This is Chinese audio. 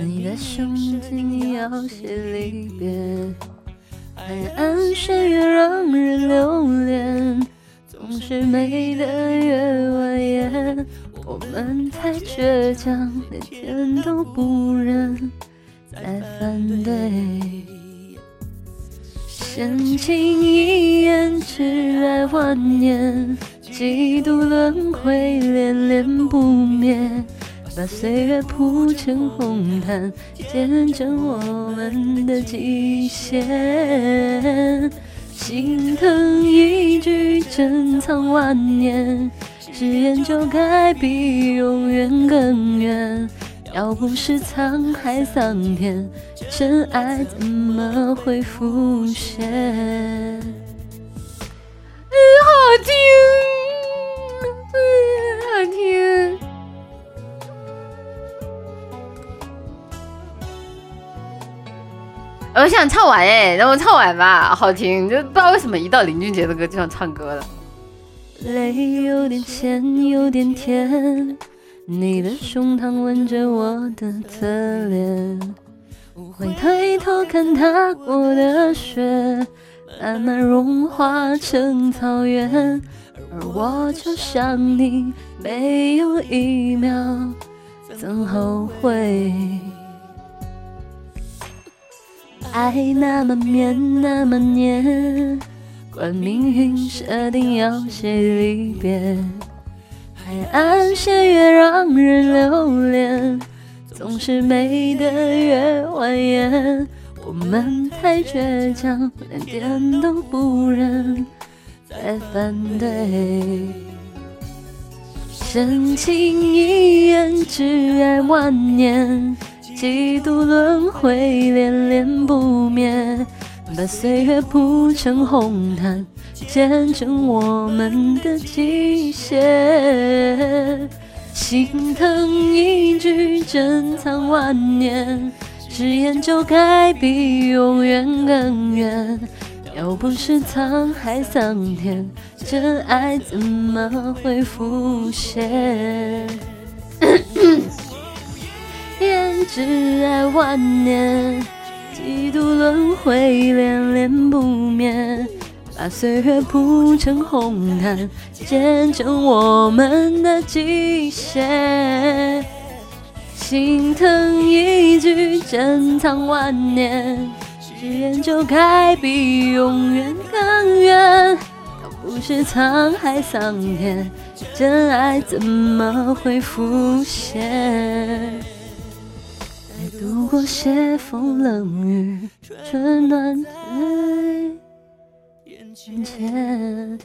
你的胸襟要写离别，海岸线越让人留恋，总是美得越蜿蜒，我们太倔强，连天都不忍再反对。深情一眼，挚爱万年，几度轮回，恋恋不灭。把岁月铺成红毯，见证我们的极限。心疼一句，珍藏万年。誓言就该比永远更远。要不是沧海桑田，真爱怎么会浮现？我想唱完哎，让我唱完吧，好听，就不知道为什么一到林俊杰的歌就想唱歌了。泪有点咸，有点甜，你的胸膛吻着我的侧脸，会抬头看踏过的雪，慢慢融化成草原，而我就像你，没有一秒曾后悔。爱那么绵，那么黏，管命运设定要谁离别。海岸线越让人留恋，总是美得越蜿蜒。我们太倔强，连点都不忍再反对。深情一眼，挚爱万年。几度轮回，恋恋不灭，把岁月铺成红毯，见证我们的极限。心疼一句，珍藏万年，誓言就该比永远更远。要不是沧海桑田，真爱怎么会浮现？挚爱万年，几度轮回，恋恋不灭。把岁月铺成红毯，见证我们的极限。心疼一句，珍藏万年。誓言就该比永远更远。要不是沧海桑田，真爱怎么会浮现？度过斜风冷雨，春暖在眼前。